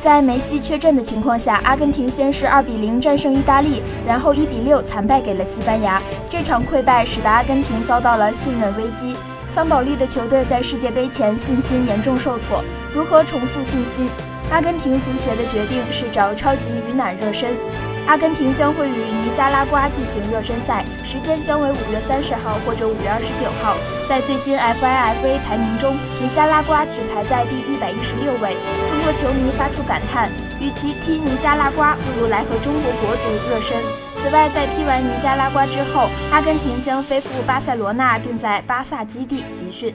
在梅西缺阵的情况下，阿根廷先是二比零战胜意大利，然后一比六惨败给了西班牙。这场溃败使得阿根廷遭到了信任危机。桑保利的球队在世界杯前信心严重受挫，如何重塑信心？阿根廷足协的决定是找超级鱼腩热身。阿根廷将会与尼加拉瓜进行热身赛，时间将为五月三十号或者五月二十九号。在最新 FIFA 排名中，尼加拉瓜只排在第一百一十六位。中国球迷发出感叹：与其踢尼加拉瓜，不如来和中国国足热身。此外，在踢完尼加拉瓜之后，阿根廷将飞赴巴塞罗那，并在巴萨基地集训。